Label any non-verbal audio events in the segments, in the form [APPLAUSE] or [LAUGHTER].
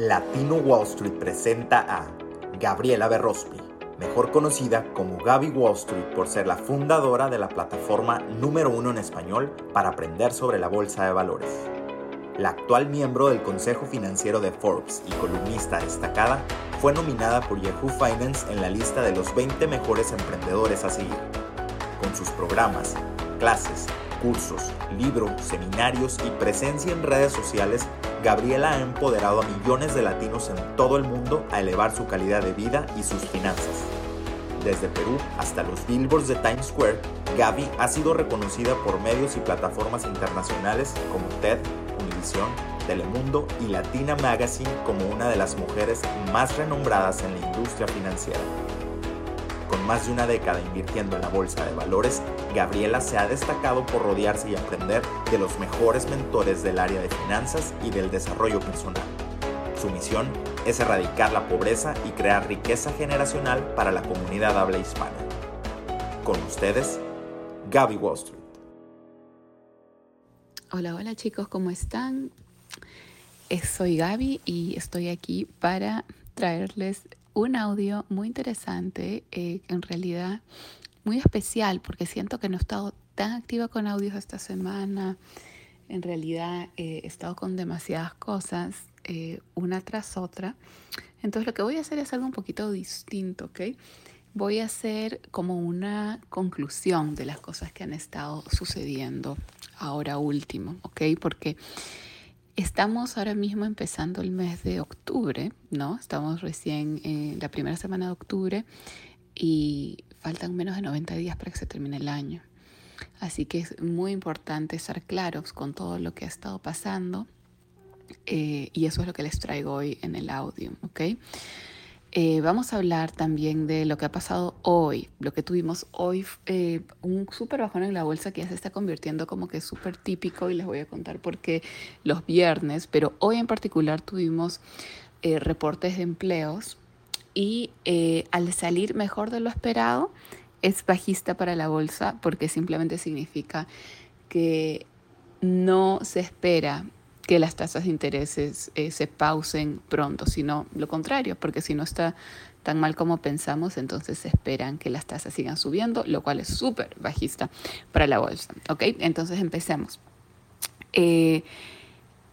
Latino Wall Street presenta a Gabriela Berrospi, mejor conocida como Gaby Wall Street por ser la fundadora de la plataforma número uno en español para aprender sobre la bolsa de valores. La actual miembro del Consejo Financiero de Forbes y columnista destacada, fue nominada por Yahoo Finance en la lista de los 20 mejores emprendedores a seguir. Con sus programas, clases, cursos, libros, seminarios y presencia en redes sociales, Gabriela ha empoderado a millones de latinos en todo el mundo a elevar su calidad de vida y sus finanzas. Desde Perú hasta los billboards de Times Square, Gaby ha sido reconocida por medios y plataformas internacionales como TED, Univision, Telemundo y Latina Magazine como una de las mujeres más renombradas en la industria financiera. Más de una década invirtiendo en la bolsa de valores, Gabriela se ha destacado por rodearse y aprender de los mejores mentores del área de finanzas y del desarrollo personal. Su misión es erradicar la pobreza y crear riqueza generacional para la comunidad habla hispana. Con ustedes, Gaby Wall Street. Hola, hola chicos, ¿cómo están? Eh, soy Gaby y estoy aquí para traerles un audio muy interesante, eh, en realidad muy especial, porque siento que no he estado tan activa con audios esta semana. En realidad eh, he estado con demasiadas cosas, eh, una tras otra. Entonces lo que voy a hacer es algo un poquito distinto, ¿ok? Voy a hacer como una conclusión de las cosas que han estado sucediendo ahora último, ¿ok? Porque Estamos ahora mismo empezando el mes de octubre, ¿no? Estamos recién en la primera semana de octubre y faltan menos de 90 días para que se termine el año. Así que es muy importante estar claros con todo lo que ha estado pasando eh, y eso es lo que les traigo hoy en el audio, ¿ok? Eh, vamos a hablar también de lo que ha pasado hoy, lo que tuvimos hoy, eh, un súper bajón en la bolsa que ya se está convirtiendo como que súper típico y les voy a contar por qué los viernes, pero hoy en particular tuvimos eh, reportes de empleos y al salir mejor de lo esperado es bajista para la bolsa porque simplemente significa que no se espera que las tasas de intereses eh, se pausen pronto, sino lo contrario, porque si no está tan mal como pensamos, entonces esperan que las tasas sigan subiendo, lo cual es súper bajista para la bolsa. ¿Ok? Entonces empecemos. Eh,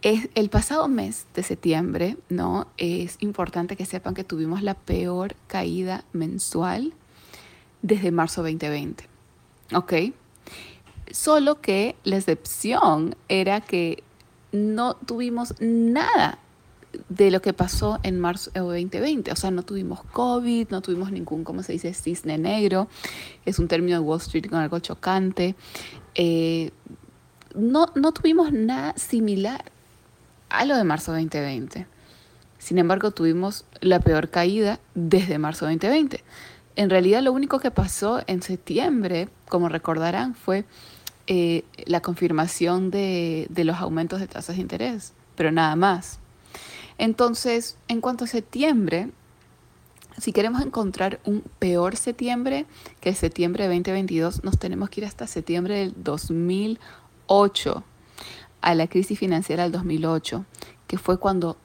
es, el pasado mes de septiembre, ¿no? Es importante que sepan que tuvimos la peor caída mensual desde marzo 2020. ¿Ok? Solo que la excepción era que no tuvimos nada de lo que pasó en marzo de 2020. O sea, no tuvimos COVID, no tuvimos ningún, ¿cómo se dice?, cisne negro. Es un término de Wall Street con algo chocante. Eh, no, no tuvimos nada similar a lo de marzo 2020. Sin embargo, tuvimos la peor caída desde marzo 2020. En realidad, lo único que pasó en septiembre, como recordarán, fue eh, la confirmación de, de los aumentos de tasas de interés, pero nada más. Entonces, en cuanto a septiembre, si queremos encontrar un peor septiembre que septiembre de 2022, nos tenemos que ir hasta septiembre del 2008, a la crisis financiera del 2008, que fue cuando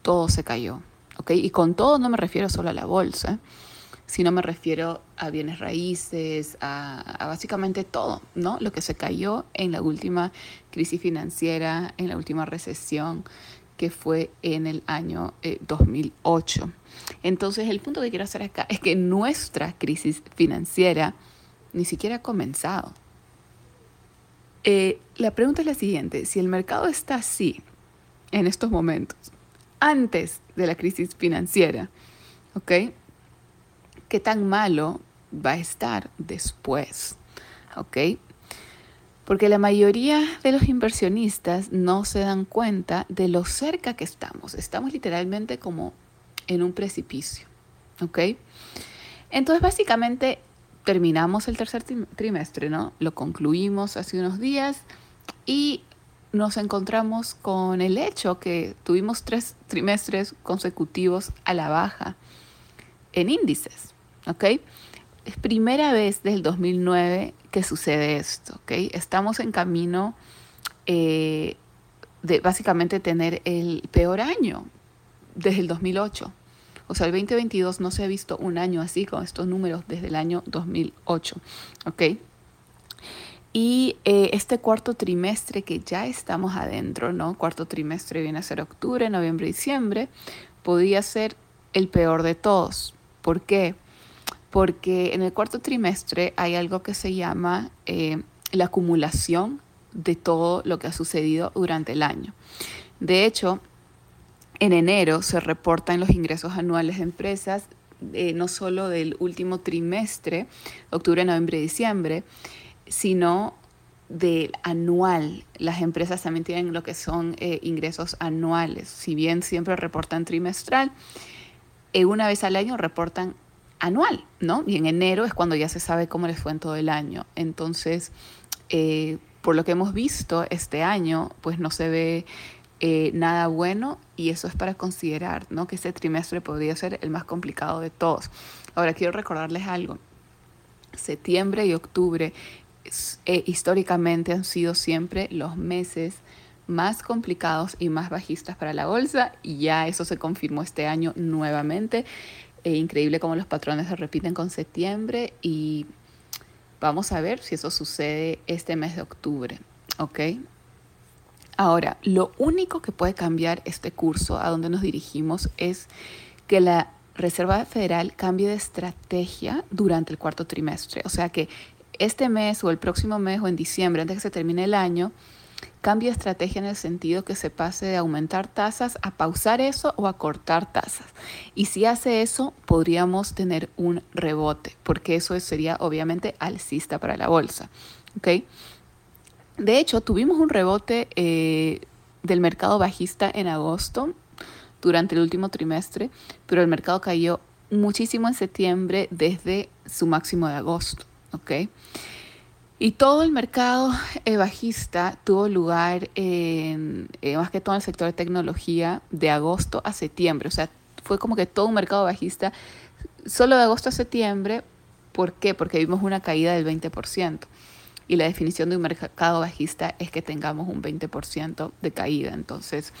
todo se cayó. ¿okay? Y con todo no me refiero solo a la bolsa si no me refiero a bienes raíces, a, básicamente todo, ¿no? Lo que se cayó en la última crisis financiera, en la última recesión que fue en el año 2008. Eh, Entonces, el punto que quiero hacer acá es que nuestra crisis financiera ni siquiera ha comenzado. Eh, la pregunta es la siguiente, si el mercado está así en estos momentos, antes de la crisis financiera, ¿ok? Qué tan malo va a estar después. ¿Ok? Porque la mayoría de los inversionistas no se dan cuenta de lo cerca que estamos. Estamos literalmente como en un precipicio. ¿Ok? Entonces, básicamente, terminamos el tercer trimestre, ¿no? Lo concluimos hace unos días y nos encontramos con el hecho que tuvimos tres trimestres consecutivos a la baja en índices. ¿Ok? Es primera vez desde el 2009 que sucede esto, ¿ok? Estamos en camino eh, de básicamente tener el peor año desde el 2008. O sea, el 2022 no se ha visto un año así con estos números desde el año 2008. ¿Ok? Y eh, este cuarto trimestre que ya estamos adentro, ¿no? Cuarto trimestre viene a ser octubre, noviembre, diciembre, podría ser el peor de todos. ¿Por qué? Porque en el cuarto trimestre hay algo que se llama eh, la acumulación de todo lo que ha sucedido durante el año. De hecho, en enero se reportan los ingresos anuales de empresas, eh, no solo del último trimestre, octubre, noviembre, diciembre, sino del anual. Las empresas también tienen lo que son eh, ingresos anuales. Si bien siempre reportan trimestral, una vez al año reportan anual, ¿no? Y en enero es cuando ya se sabe cómo les fue en todo el año. Entonces, eh, por lo que hemos visto este año, pues no se ve nada bueno y eso es para considerar, ¿no? Que este trimestre podría ser el más complicado de todos. Ahora, quiero recordarles algo. Septiembre y octubre eh, históricamente han sido siempre los meses más complicados y más bajistas para la bolsa y ya eso se confirmó este año nuevamente. Eh, increíble cómo los patrones se repiten con septiembre y vamos a ver si eso sucede este mes de octubre, ¿ok? Ahora, lo único que puede cambiar este curso a donde nos dirigimos es que la Reserva Federal cambie de estrategia durante el cuarto trimestre. O sea que este mes o el próximo mes o en diciembre, antes que se termine el año, cambie de estrategia en el sentido que se pase de aumentar tasas a pausar eso o a cortar tasas. Y si hace eso, podríamos tener un rebote, porque eso sería obviamente alcista para la bolsa. ¿okay? De hecho, tuvimos un rebote eh, del mercado bajista en agosto durante el último trimestre, pero el mercado cayó muchísimo en septiembre desde su máximo de agosto. ¿ok? Y todo el mercado eh, bajista tuvo lugar eh, más que todo en el sector de tecnología de agosto a septiembre. O sea, fue como que todo un mercado bajista solo de agosto a septiembre. ¿Por qué? Porque vimos una caída del 20%. Y la definición de un mercado bajista es que tengamos un 20% de caída. Entonces,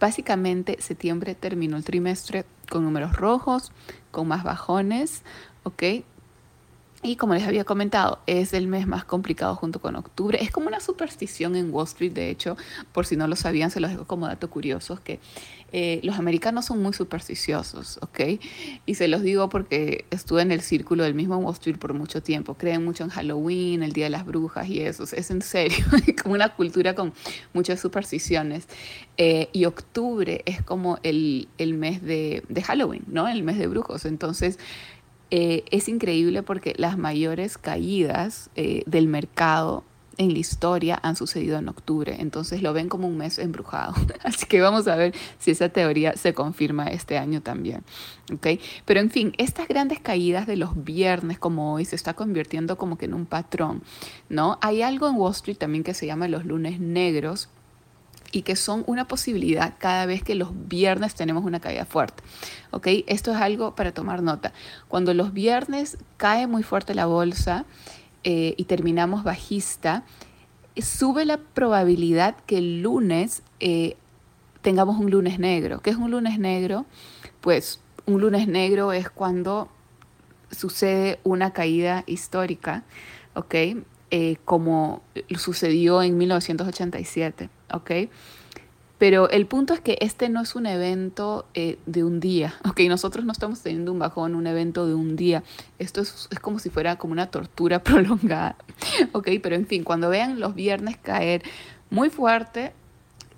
básicamente, septiembre terminó el trimestre con números rojos, con más bajones, ¿ok? Y como les había comentado, es el mes más complicado junto con octubre. Es como una superstición en Wall Street, de hecho, por si no lo sabían, se los dejo como dato curioso, que eh, los americanos son muy supersticiosos, ¿ok? Y se los digo porque estuve en el círculo del mismo Wall Street por mucho tiempo. Creen mucho en Halloween, el Día de las Brujas y eso. Es en serio, [LAUGHS] como una cultura con muchas supersticiones. Eh, y octubre es como el, el mes de, de Halloween, ¿no? El mes de brujos. Entonces, eh, es increíble porque las mayores caídas eh, del mercado en la historia han sucedido en octubre, entonces lo ven como un mes embrujado. [LAUGHS] Así que vamos a ver si esa teoría se confirma este año también. ¿okay? Pero en fin, estas grandes caídas de los viernes como hoy se está convirtiendo como que en un patrón. ¿no? Hay algo en Wall Street también que se llama los lunes negros y que son una posibilidad cada vez que los viernes tenemos una caída fuerte. ¿Ok? Esto es algo para tomar nota. Cuando los viernes cae muy fuerte la bolsa eh, y terminamos bajista, sube la probabilidad que el lunes eh, tengamos un lunes negro. ¿Qué es un lunes negro? Pues un lunes negro es cuando sucede una caída histórica, ¿ok? Eh, como sucedió en 1987. ¿Ok? Pero el punto es que este no es un evento eh, de un día, [LAUGHS] ¿ok? Nosotros no estamos teniendo un bajón, un evento de un día. Esto es, es, como si fuera como una tortura [LAUGHS] prolongada, ¿ok? Pero en fin, cuando vean los viernes caer muy fuerte,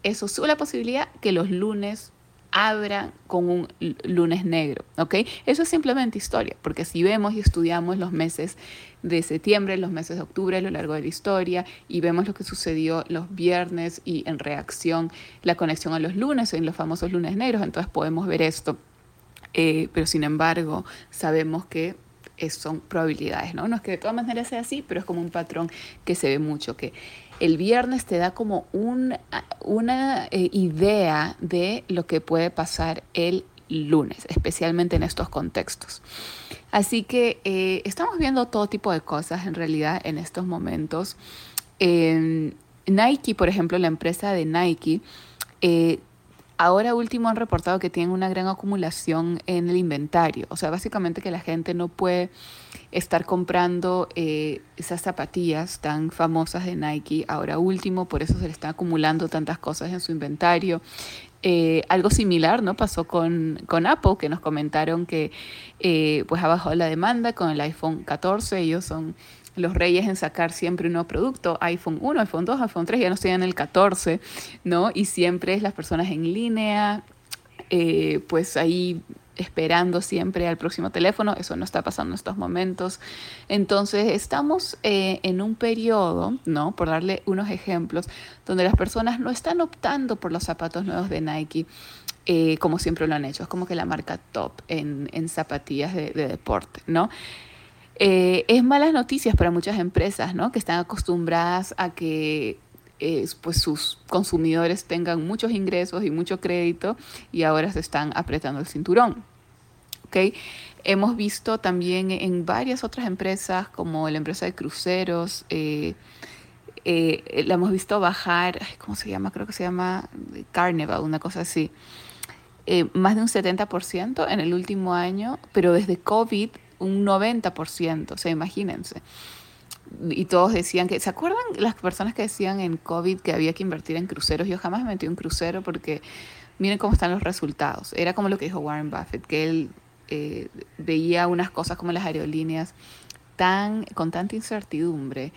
eso sube la posibilidad que los lunes abran con un lunes negro, ¿ok? Eso es simplemente historia, porque si vemos y estudiamos los meses de septiembre, los meses de octubre a lo largo de la historia y vemos lo que sucedió los viernes y en reacción la conexión a los lunes, en los famosos lunes negros, entonces podemos ver esto. Eh, pero sin embargo, sabemos que son probabilidades, ¿no? No es que de todas maneras sea así, pero es como un patrón que se ve mucho, que el viernes te da como un, una eh, idea de lo que puede pasar el lunes, especialmente en estos contextos. Así que eh, estamos viendo todo tipo de cosas en realidad en estos momentos. Nike, por ejemplo, la empresa de Nike, eh, ahora último han reportado que tienen una gran acumulación en el inventario. O sea, básicamente que la gente no puede estar comprando eh, esas zapatillas tan famosas de Nike ahora último, por eso se le están acumulando tantas cosas en su inventario. Eh, algo similar no pasó con, con, Apple, que nos comentaron que eh, pues ha bajado la demanda con el iPhone 14. Ellos son los reyes en sacar siempre un nuevo producto, iPhone 1, iPhone 2, iPhone 3, ya no estoy en el 14, ¿no? Y siempre es las personas en línea, eh, pues ahí esperando siempre al próximo teléfono, eso no está pasando en estos momentos. Entonces estamos eh, en un periodo, ¿no? Por darle unos ejemplos, donde las personas no están optando por los zapatos nuevos de Nike. Eh, como siempre lo han hecho, es como que la marca top en, en zapatillas de, de deporte, ¿no? Eh, es malas noticias para muchas empresas, ¿no? Que están acostumbradas a que eh, pues sus consumidores tengan muchos ingresos y mucho crédito y ahora se están apretando el cinturón. ¿okay? Hemos visto también en varias otras empresas, como la empresa de cruceros, eh, la hemos visto bajar, ¿cómo se llama? Creo que se llama Carnival, una cosa así. más de un 70% en el último año, pero desde COVID un 90%, o sea, imagínense. Y todos decían que, ¿se acuerdan las personas que decían en COVID que había que invertir en cruceros? Yo jamás me metí un crucero porque miren cómo están los resultados. Era como lo que dijo Warren Buffett, que él eh, veía unas cosas como las aerolíneas tan, con tanta incertidumbre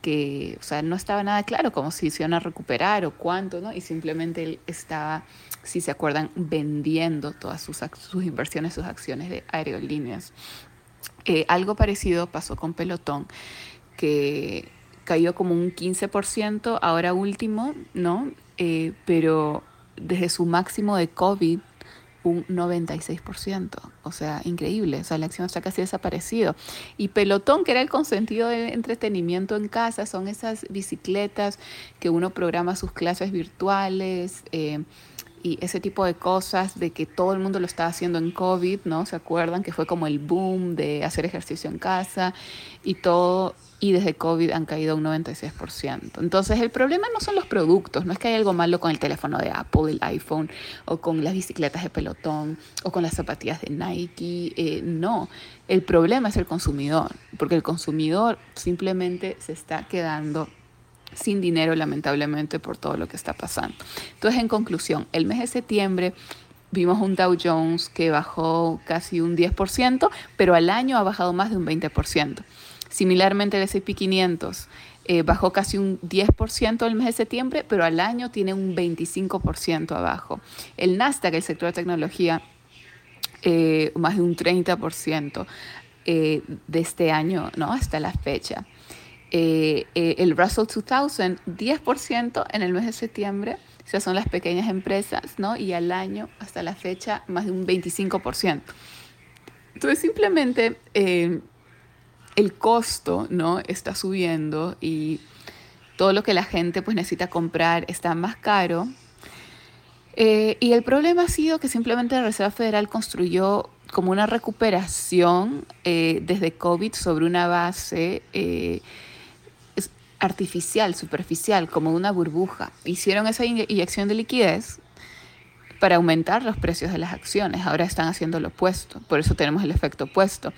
que, o sea, no estaba nada claro cómo se iban a recuperar o cuánto, ¿no? Y simplemente él estaba, si se acuerdan, vendiendo todas sus, sus inversiones, sus acciones de aerolíneas. Eh, algo parecido pasó con Pelotón, que cayó como un 15% ahora último, ¿no? Eh, pero desde su máximo de COVID, un 96%. O sea, increíble. O sea, la acción está casi desaparecido. Y Pelotón, que era el consentido de entretenimiento en casa, son esas bicicletas que uno programa sus clases virtuales. Eh, y ese tipo de cosas, de que todo el mundo lo estaba haciendo en COVID, ¿no? ¿Se acuerdan? Que fue como el boom de hacer ejercicio en casa y todo, y desde COVID han caído un 96%. Entonces el problema no son los productos, no es que hay algo malo con el teléfono de Apple, el iPhone, o con las bicicletas de pelotón, o con las zapatillas de Nike, eh, no, el problema es el consumidor, porque el consumidor simplemente se está quedando sin dinero lamentablemente por todo lo que está pasando. Entonces, en conclusión, el mes de septiembre vimos un Dow Jones que bajó casi un 10%, pero al año ha bajado más de un 20%. Similarmente, el S&P 500 eh, bajó casi un 10% el mes de septiembre, pero al año tiene un 25% abajo. El Nasdaq, el sector de tecnología, eh, más de un 30% eh, de este año, ¿no? Hasta la fecha. Eh, eh, el Russell 2000 10% en el mes de septiembre, o sea, son las pequeñas empresas, ¿no? Y al año, hasta la fecha, más de un 25%. Entonces, simplemente eh, el costo, ¿no? Está subiendo y todo lo que la gente pues necesita comprar está más caro. y el problema ha sido que simplemente la Reserva Federal construyó como una recuperación desde COVID sobre una base artificial, superficial, como una burbuja. Hicieron esa inyección de liquidez para aumentar los precios de las acciones. Ahora están haciendo lo opuesto, por eso tenemos el efecto opuesto.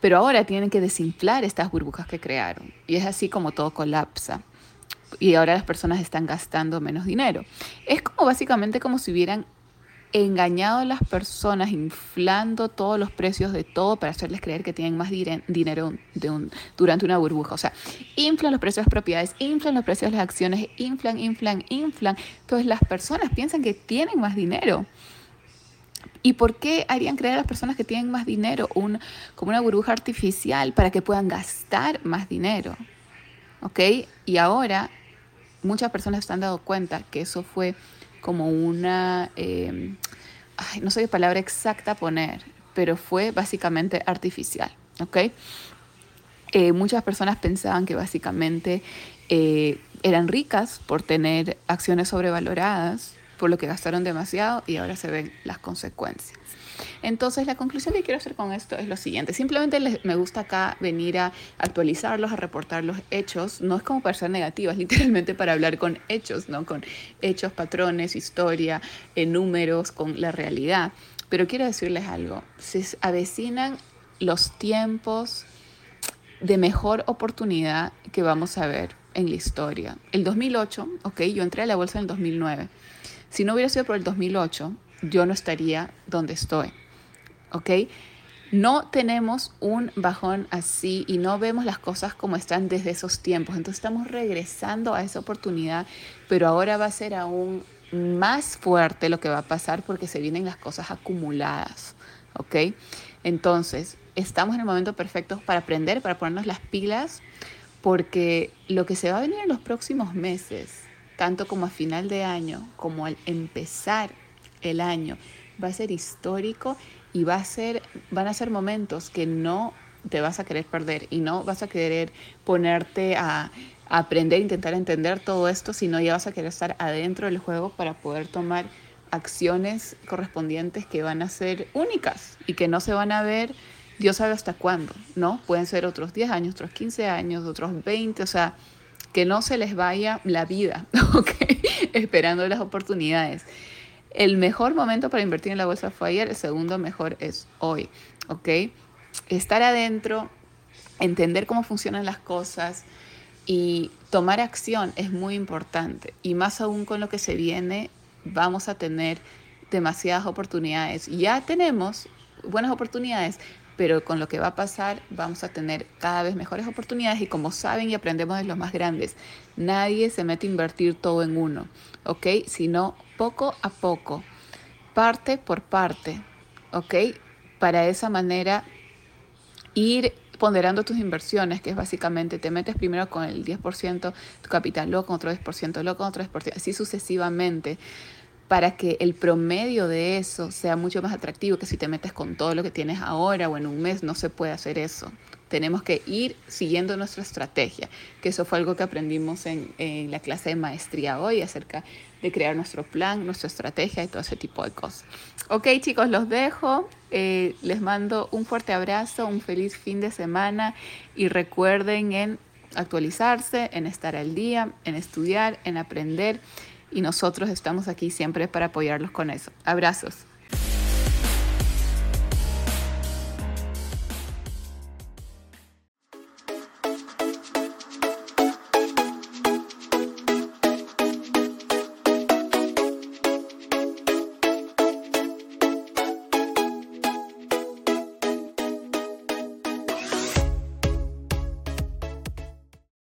Pero ahora tienen que desinflar estas burbujas que crearon. Y es así como todo colapsa. Y ahora las personas están gastando menos dinero. Es como básicamente como si hubieran engañado a las personas, inflando todos los precios de todo para hacerles creer que tienen más dinero durante una burbuja. O sea, inflan los precios de las propiedades, inflan los precios de las acciones, inflan, inflan, inflan. Entonces las personas piensan que tienen más dinero. ¿Y por qué harían creer a las personas que tienen más dinero un, como una burbuja artificial para que puedan gastar más dinero? ¿Ok? Y ahora muchas personas se han dado cuenta que eso fue como una, em, no sé qué palabra exacta poner, pero fue básicamente artificial, ¿ok? Eh, muchas personas pensaban que básicamente eh, eran ricas por tener acciones sobrevaloradas, por lo que gastaron demasiado y ahora se ven las consecuencias. Entonces, la conclusión que quiero hacer con esto es lo siguiente. Simplemente me gusta acá venir a actualizarlos, a reportar los hechos. No es como para ser negativas, [LAUGHS] literalmente para hablar con hechos, ¿no? Con hechos, patrones, historia, en números, con la realidad. Pero quiero decirles algo. Se avecinan los tiempos de mejor oportunidad que vamos a ver en la historia. El 2008, ok, yo entré a la bolsa en el 2009. Si no hubiera sido por el 2008, yo no estaría donde estoy. ¿Ok? No tenemos un bajón así y no vemos las cosas como están desde esos tiempos. Entonces estamos regresando a esa oportunidad, pero ahora va a ser aún más fuerte lo que va a pasar porque se vienen las cosas acumuladas. ¿Ok? Entonces, estamos en el momento perfecto para aprender, para ponernos las pilas, porque lo que se va a venir en los próximos meses, tanto como a final de año, como al empezar el año va a ser histórico y va a ser, van a ser momentos que no te vas a querer perder y no vas a querer ponerte a, aprender, intentar entender todo esto, sino ya vas a querer estar adentro del juego para poder tomar acciones correspondientes que van a ser únicas y que no se van a ver, Dios sabe hasta cuándo, ¿no? Pueden ser otros 10 años, otros 15 años, otros 20, o sea, que no se les vaya la vida, [LAUGHS] ¿ok? Esperando las oportunidades. El mejor momento para invertir en la bolsa fue ayer, el segundo mejor es hoy, ¿ok? Estar adentro, entender cómo funcionan las cosas y tomar acción es muy importante. Y más aún con lo que se viene, vamos a tener demasiadas oportunidades. Ya tenemos buenas oportunidades, pero con lo que va a pasar vamos a tener cada vez mejores oportunidades y como saben y aprendemos de los más grandes, nadie se mete a invertir todo en uno, ¿ok? Sino poco a poco, parte por parte, ¿ok? Para esa manera ir ponderando tus inversiones, que es básicamente te metes primero con el 10% tu capital, luego con otro 10%, luego con otro 10%, así sucesivamente, para que el promedio de eso sea mucho más atractivo que si te metes con todo lo que tienes ahora o en un mes, no se puede hacer eso. Tenemos que ir siguiendo nuestra estrategia, que eso fue algo que aprendimos en, la clase de maestría hoy acerca de crear nuestro plan, nuestra estrategia y todo ese tipo de cosas. Ok chicos, los dejo. Eh, les mando un fuerte abrazo, un feliz fin de semana y recuerden en actualizarse, en estar al día, en estudiar, en aprender y nosotros estamos aquí siempre para apoyarlos con eso. Abrazos.